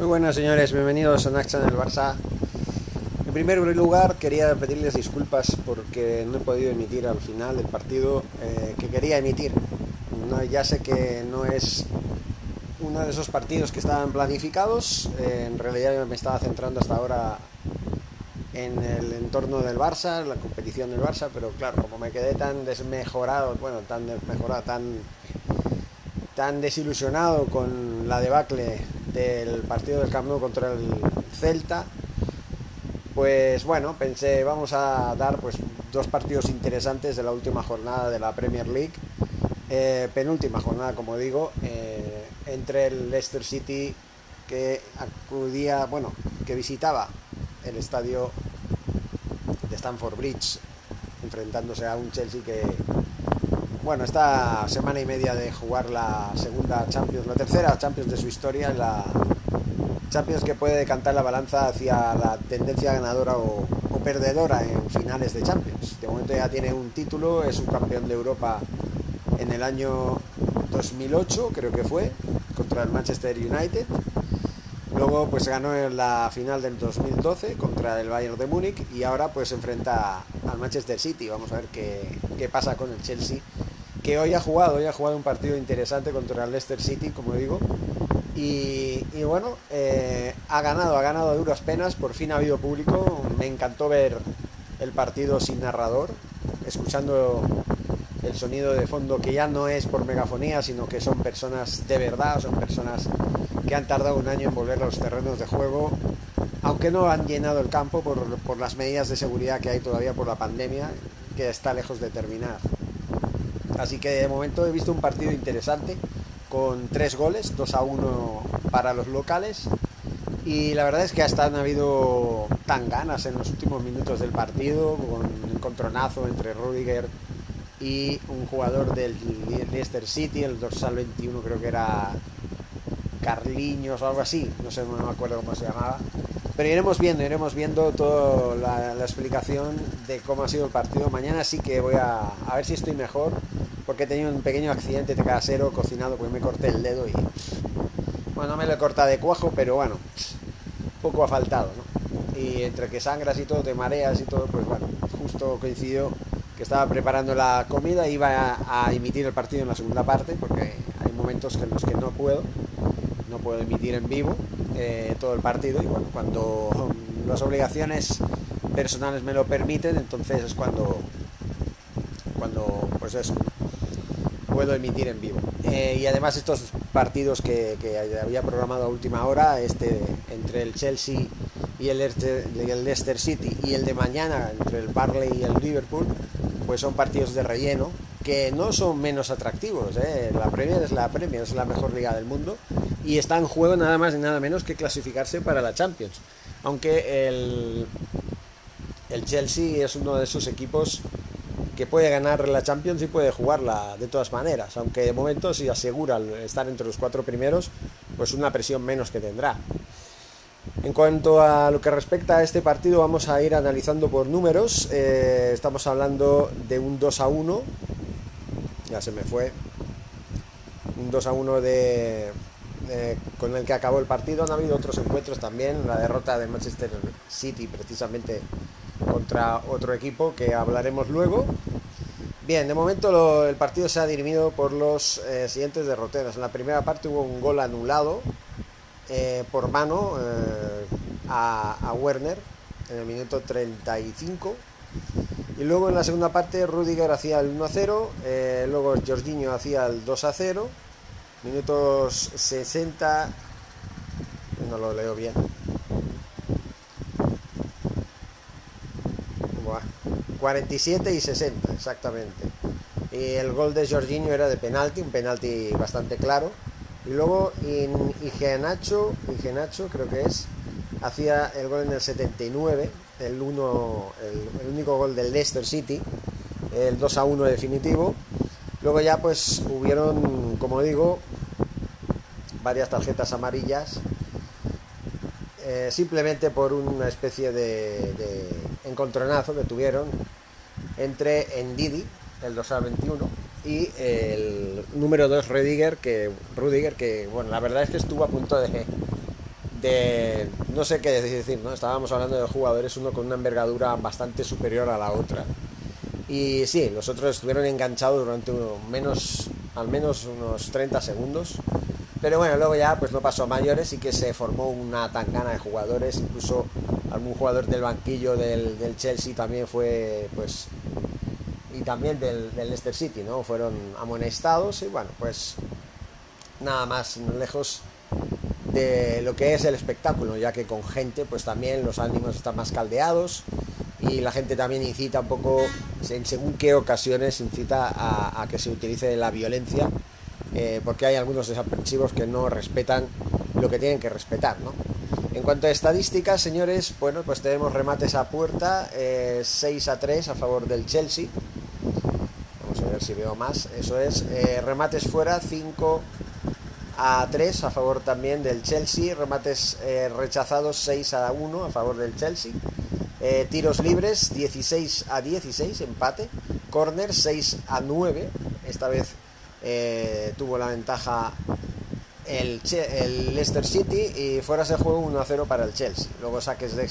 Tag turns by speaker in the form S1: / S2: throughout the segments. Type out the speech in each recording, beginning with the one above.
S1: Muy buenas señores, bienvenidos a Naxa en el Barça. En primer lugar quería pedirles disculpas porque no he podido emitir al final el partido eh, que quería emitir. Ya sé que no es uno de esos partidos que estaban planificados, eh, en realidad me estaba centrando hasta ahora en el entorno del Barça, la competición del Barça, pero claro, como me quedé tan desmejorado, bueno, tan desmejorado, tan, tan desilusionado con la debacle del partido del Camp contra el Celta, pues bueno, pensé, vamos a dar pues dos partidos interesantes de la última jornada de la Premier League, eh, penúltima jornada, como digo, eh, entre el Leicester City que acudía, bueno, que visitaba el estadio de Stamford Bridge, enfrentándose a un Chelsea que, bueno, esta semana y media de jugar la segunda Champions, la tercera Champions de su historia, la Champions que puede decantar la balanza hacia la tendencia ganadora o, perdedora en finales de Champions. De momento ya tiene un título, es un campeón de Europa en el año 2008, creo que fue, contra el Manchester United Luego pues ganó en la final del 2012 contra el Bayern de Múnich y ahora pues enfrenta al Manchester City. Vamos a ver qué, qué, pasa con el Chelsea, que hoy ha jugado, hoy ha jugado un partido interesante contra el Leicester City, como digo. Y, bueno, eh, ha ganado, ha ganado a duras penas, por fin ha habido público. Me encantó ver el partido sin narrador, escuchando el sonido de fondo que ya no es por megafonía, sino que son personas de verdad, son personas que han tardado un año en volver a los terrenos de juego, aunque no han llenado el campo por, por, las medidas de seguridad que hay todavía por la pandemia, que está lejos de terminar. Así que de momento he visto un partido interesante, con tres goles, 2 a 1 para los locales, y la verdad es que hasta han habido tan ganas en los últimos minutos del partido, con un encontronazo entre Rudiger y un jugador del Leicester City, el dorsal 21 creo que era Carliños o algo así, no sé, no me acuerdo cómo se llamaba. Pero iremos viendo, iremos viendo toda la, explicación de cómo ha sido el partido. Mañana sí que voy a, ver si estoy mejor, porque he tenido un pequeño accidente de casero cocinado, porque me corté el dedo y... Bueno, no me lo he cortado de cuajo, pero bueno, poco ha faltado, ¿no? Y entre que sangras y todo, te mareas y todo, pues bueno, justo coincidió que estaba preparando la comida, iba a emitir el partido en la segunda parte, porque hay momentos en los que no puedo no puedo emitir en vivo eh, todo el partido y bueno, cuando las obligaciones personales me lo permiten, entonces es cuando, cuando pues eso, puedo emitir en vivo. Eh, y además estos partidos que, había programado a última hora, este entre el Chelsea y el, el Leicester City y el de mañana entre el Barley y el Liverpool, pues son partidos de relleno no son menos atractivos. ¿eh? La Premier es la Premier, es la mejor liga del mundo y está en juego nada más y nada menos que clasificarse para la Champions. Aunque el, el Chelsea es uno de esos equipos que puede ganar la Champions y puede jugarla de todas maneras, aunque de momento si asegura estar entre los cuatro primeros, pues una presión menos que tendrá. En cuanto a lo que respecta a este partido, vamos a ir analizando por números. Eh, estamos hablando de un 2 a 1. Ya se me fue. Un 2 a 1 de, con el que acabó el partido. Han habido otros encuentros también, la derrota de Manchester City precisamente contra otro equipo que hablaremos luego. Bien, de momento el partido se ha dirimido por los eh, siguientes derroteros. En la primera parte hubo un gol anulado eh, por mano eh, a, Werner en el minuto 35. Y luego en la segunda parte Rudiger hacía el 1 0, luego Jorginho hacía el 2 0 Minutos 60. No lo leo bien. 47 y 60, exactamente. Y el gol de Jorginho era de penalti, un penalti bastante claro. Y luego Igenacho, Igenacho creo que es, hacía el gol en el 79, el, uno, el, único gol del Leicester City, el 2 a 1 definitivo. Luego ya pues hubieron, como digo, varias tarjetas amarillas eh, simplemente por una especie de, encontronazo que tuvieron entre Endidi, el 2 a 21, y el número 2 Rudiger que, Rudiger, que bueno, la verdad es que estuvo a punto de, no sé qué decir, ¿no? Estábamos hablando de jugadores, uno con una envergadura bastante superior a la otra. Y sí, los otros estuvieron enganchados durante menos, al menos unos 30 segundos. Pero bueno, luego ya pues no pasó a mayores y que se formó una tangana de jugadores, incluso algún jugador del banquillo del, Chelsea también fue pues y también del, del, Leicester City, ¿no? Fueron amonestados y bueno, pues nada más lejos de lo que es el espectáculo, ya que con gente pues también los ánimos están más caldeados y la gente también incita un poco, en según qué ocasiones incita a, que se utilice la violencia, eh, porque hay algunos desaprensivos que no respetan lo que tienen que respetar, ¿no? En cuanto a estadísticas, señores, bueno, pues tenemos remates a puerta, 6 eh, a 3 a favor del Chelsea. Vamos a ver si veo más. Eso es, eh, remates fuera, 5 a 3 a favor también del Chelsea, remates eh, rechazados 6 a 1 a favor del Chelsea, eh, tiros libres 16 a 16, empate, corner 6 a 9, esta vez eh, tuvo la ventaja el, el, Leicester City y fuera ese juego 1 a 0 para el Chelsea, luego saques de,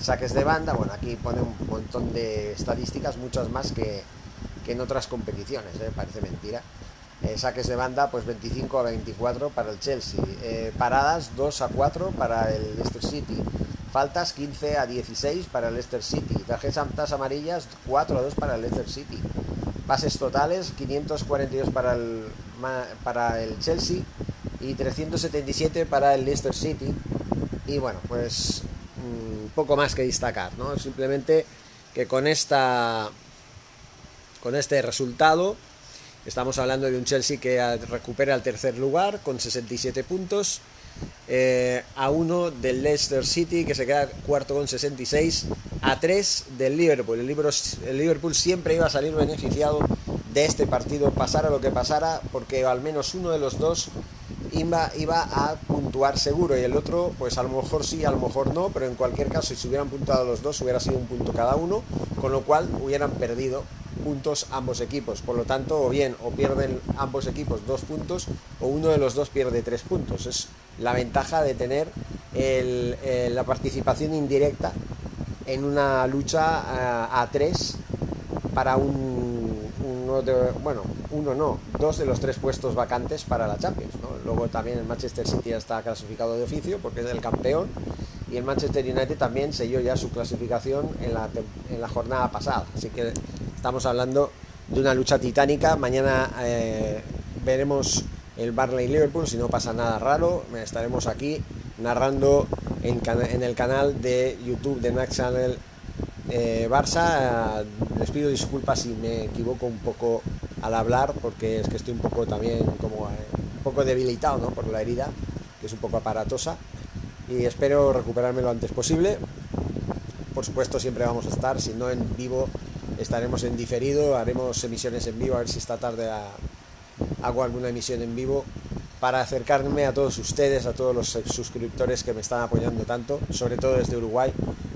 S1: saques de banda, bueno aquí pone un montón de estadísticas, muchas más que, que en otras competiciones, parece mentira. Saques de banda, pues 25 a 24 para el Chelsea. Eh, paradas 2 a 4 para el Leicester City. Faltas 15 a 16 para el Leicester City. Tarjetas amarillas 4 a 2 para el Leicester City. Pases totales 542 para el, para el Chelsea y 377 para el Leicester City. Y bueno, pues mm, poco más que destacar, ¿no? Simplemente que con esta con este resultado Estamos hablando de un Chelsea que recupera el tercer lugar con 67 puntos. Eh, a uno del Leicester City que se queda cuarto con 66 a 3 del Liverpool. El, el Liverpool siempre iba a salir beneficiado de este partido, pasara lo que pasara, porque al menos uno de los dos iba, iba a puntuar seguro y el otro, pues a lo mejor sí, a lo mejor no, pero en cualquier caso, si se hubieran puntuado los dos, hubiera sido un punto cada uno, con lo cual hubieran perdido puntos ambos equipos. Por lo tanto, o bien o pierden ambos equipos dos puntos o uno de los dos pierde tres puntos. Es la ventaja de tener la participación indirecta en una lucha eh, a, tres para un, bueno, uno no, dos de los tres puestos vacantes para la Champions. Luego también el Manchester City ya está clasificado de oficio porque es el campeón y el Manchester United también selló ya su clasificación en la, en la jornada pasada. Así que Estamos hablando de una lucha titánica. Mañana eh, veremos el Barley Liverpool, si no pasa nada raro. Estaremos aquí narrando en, el canal de YouTube de Max Channel eh, Barça. Les pido disculpas si me equivoco un poco al hablar, porque es que estoy un poco también como eh, un poco debilitado ¿no? por la herida, que es un poco aparatosa. Y espero recuperarme lo antes posible. Por supuesto, siempre vamos a estar, si no en vivo, estaremos en diferido, haremos emisiones en vivo, a ver si esta tarde hago alguna emisión en vivo para acercarme a todos ustedes, a todos los suscriptores que me están apoyando tanto, sobre todo desde Uruguay,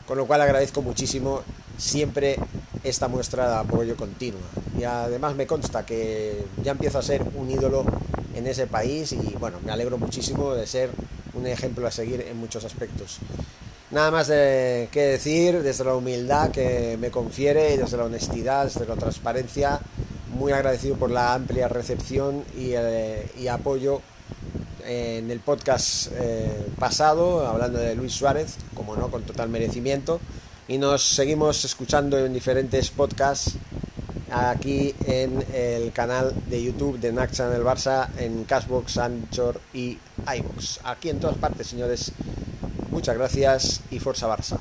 S1: con lo cual agradezco muchísimo siempre esta muestra de apoyo continuo. Y además me consta que ya empiezo a ser un ídolo en ese país y bueno, me alegro muchísimo de ser un ejemplo a seguir en muchos aspectos. Nada más de que decir desde la humildad que me confiere y desde la honestidad, desde la transparencia. Muy agradecido por la amplia recepción y, eh, apoyo en el podcast eh, pasado, hablando de Luis Suárez, como no, con total merecimiento. Y nos seguimos escuchando en diferentes podcasts aquí en el canal de YouTube de NAC Channel Barça, en Cashbox, Anchor y iBox. Aquí en todas partes, señores. Muchas gracias y Forza Barça.